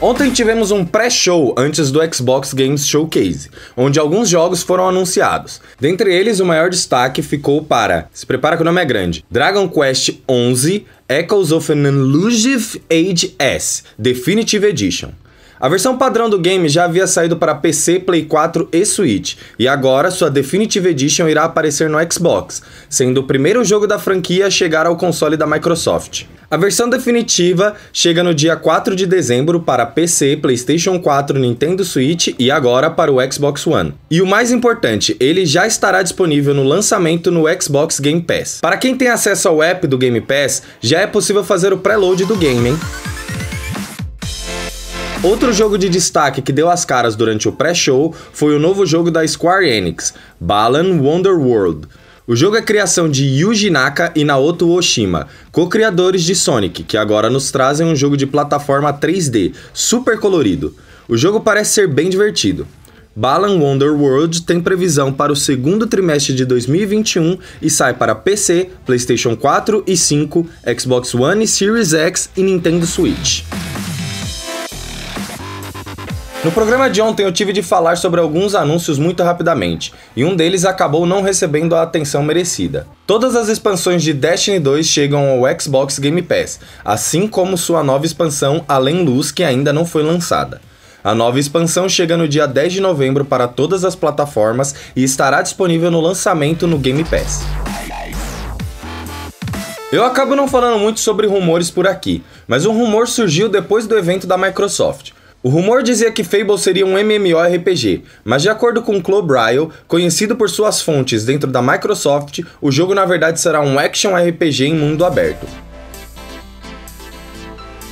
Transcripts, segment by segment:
Ontem tivemos um pré-show antes do Xbox Games Showcase, onde alguns jogos foram anunciados. Dentre eles, o maior destaque ficou para, se prepara que o nome é grande, Dragon Quest 11 Echoes of an Elusive Age S Definitive Edition. A versão padrão do game já havia saído para PC, Play 4 e Switch, e agora sua Definitive Edition irá aparecer no Xbox, sendo o primeiro jogo da franquia a chegar ao console da Microsoft. A versão definitiva chega no dia 4 de dezembro para PC, PlayStation 4, Nintendo Switch e agora para o Xbox One. E o mais importante, ele já estará disponível no lançamento no Xbox Game Pass. Para quem tem acesso ao app do Game Pass, já é possível fazer o preload do game, hein? Outro jogo de destaque que deu as caras durante o pré-show foi o novo jogo da Square Enix, Balan Wonderworld. O jogo é criação de Yuji Naka e Naoto Oshima, co-criadores de Sonic, que agora nos trazem um jogo de plataforma 3D, super colorido. O jogo parece ser bem divertido. Balan Wonderworld tem previsão para o segundo trimestre de 2021 e sai para PC, PlayStation 4 e 5, Xbox One e Series X e Nintendo Switch. No programa de ontem eu tive de falar sobre alguns anúncios muito rapidamente, e um deles acabou não recebendo a atenção merecida. Todas as expansões de Destiny 2 chegam ao Xbox Game Pass, assim como sua nova expansão Além Luz, que ainda não foi lançada. A nova expansão chega no dia 10 de novembro para todas as plataformas e estará disponível no lançamento no Game Pass. Eu acabo não falando muito sobre rumores por aqui, mas um rumor surgiu depois do evento da Microsoft. O rumor dizia que Fable seria um MMORPG, mas de acordo com Club Ryle, conhecido por suas fontes dentro da Microsoft, o jogo na verdade será um action RPG em mundo aberto.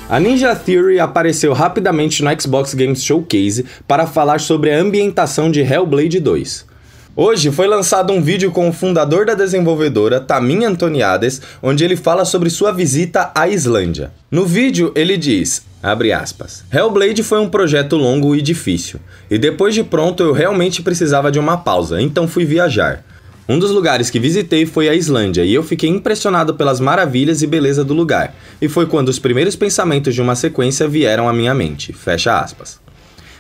A Ninja Theory apareceu rapidamente no Xbox Games Showcase para falar sobre a ambientação de Hellblade 2. Hoje foi lançado um vídeo com o fundador da desenvolvedora, Tamin Antoniades, onde ele fala sobre sua visita à Islândia. No vídeo, ele diz: Abre aspas. Hellblade foi um projeto longo e difícil, e depois de pronto eu realmente precisava de uma pausa, então fui viajar. Um dos lugares que visitei foi a Islândia e eu fiquei impressionado pelas maravilhas e beleza do lugar, e foi quando os primeiros pensamentos de uma sequência vieram à minha mente. Fecha aspas.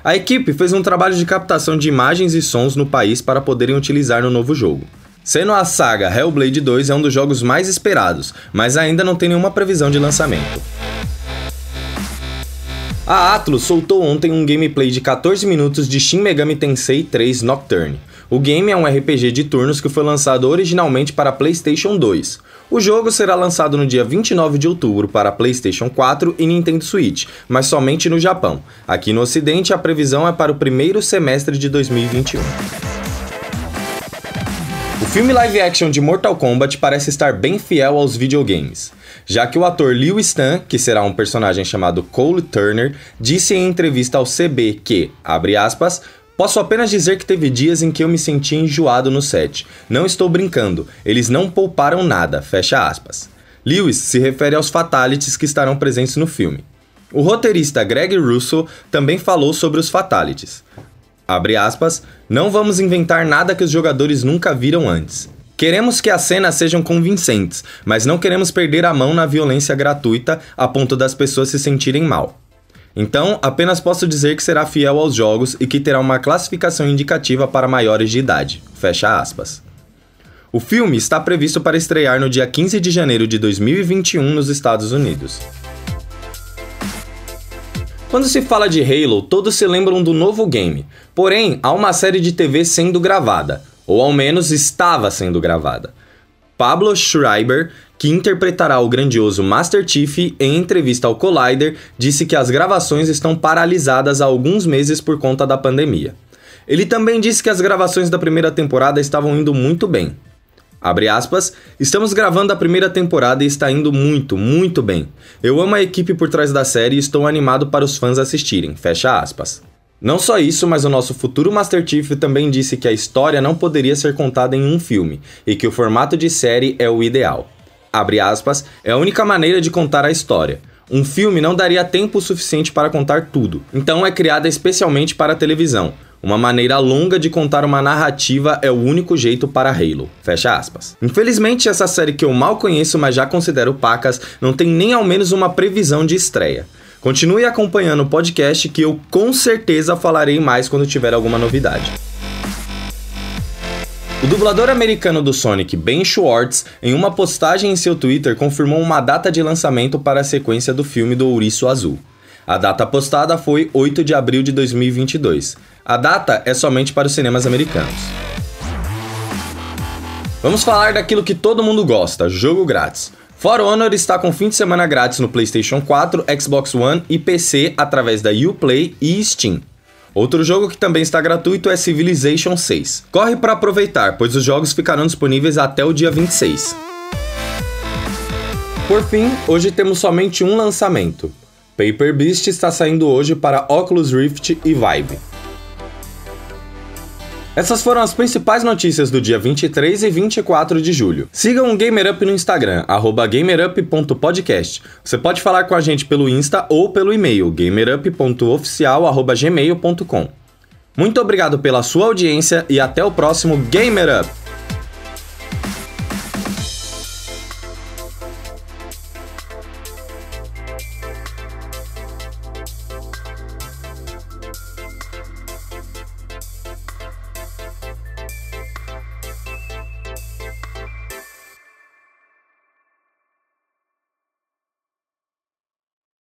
A equipe fez um trabalho de captação de imagens e sons no país para poderem utilizar no novo jogo. Sendo a saga Hellblade 2 é um dos jogos mais esperados, mas ainda não tem nenhuma previsão de lançamento. A Atlus soltou ontem um gameplay de 14 minutos de Shin Megami Tensei 3 Nocturne. O game é um RPG de turnos que foi lançado originalmente para PlayStation 2. O jogo será lançado no dia 29 de outubro para PlayStation 4 e Nintendo Switch, mas somente no Japão. Aqui no Ocidente, a previsão é para o primeiro semestre de 2021. O filme live action de Mortal Kombat parece estar bem fiel aos videogames já que o ator Liu Stan, que será um personagem chamado Cole Turner, disse em entrevista ao CB que, abre aspas, Posso apenas dizer que teve dias em que eu me senti enjoado no set. Não estou brincando, eles não pouparam nada, fecha aspas. Lewis se refere aos fatalities que estarão presentes no filme. O roteirista Greg Russo também falou sobre os fatalities. Abre aspas, não vamos inventar nada que os jogadores nunca viram antes. Queremos que as cenas sejam convincentes, mas não queremos perder a mão na violência gratuita a ponto das pessoas se sentirem mal. Então, apenas posso dizer que será fiel aos jogos e que terá uma classificação indicativa para maiores de idade. Fecha aspas. O filme está previsto para estrear no dia 15 de janeiro de 2021 nos Estados Unidos. Quando se fala de Halo, todos se lembram do novo game. Porém, há uma série de TV sendo gravada, ou ao menos estava sendo gravada. Pablo Schreiber, que interpretará o grandioso Master Chief, em entrevista ao Collider, disse que as gravações estão paralisadas há alguns meses por conta da pandemia. Ele também disse que as gravações da primeira temporada estavam indo muito bem. Abre aspas, estamos gravando a primeira temporada e está indo muito, muito bem. Eu amo a equipe por trás da série e estou animado para os fãs assistirem. Fecha aspas. Não só isso, mas o nosso futuro Master Chief também disse que a história não poderia ser contada em um filme e que o formato de série é o ideal. Abre aspas, é a única maneira de contar a história. Um filme não daria tempo suficiente para contar tudo, então é criada especialmente para a televisão. Uma maneira longa de contar uma narrativa é o único jeito para Halo. Fecha aspas. Infelizmente, essa série que eu mal conheço, mas já considero pacas, não tem nem ao menos uma previsão de estreia. Continue acompanhando o podcast que eu com certeza falarei mais quando tiver alguma novidade. O dublador americano do Sonic, Ben Schwartz, em uma postagem em seu Twitter, confirmou uma data de lançamento para a sequência do filme do Ouriço Azul. A data postada foi 8 de abril de 2022. A data é somente para os cinemas americanos. Vamos falar daquilo que todo mundo gosta: jogo grátis. For Honor está com fim de semana grátis no PlayStation 4, Xbox One e PC através da Uplay e Steam. Outro jogo que também está gratuito é Civilization 6. Corre para aproveitar, pois os jogos ficarão disponíveis até o dia 26. Por fim, hoje temos somente um lançamento. Paper Beast está saindo hoje para Oculus Rift e Vive. Essas foram as principais notícias do dia 23 e 24 de julho. Sigam o GamerUp no Instagram, gamerup.podcast. Você pode falar com a gente pelo Insta ou pelo e-mail gamerup.oficial.gmail.com. Muito obrigado pela sua audiência e até o próximo Gamer Up!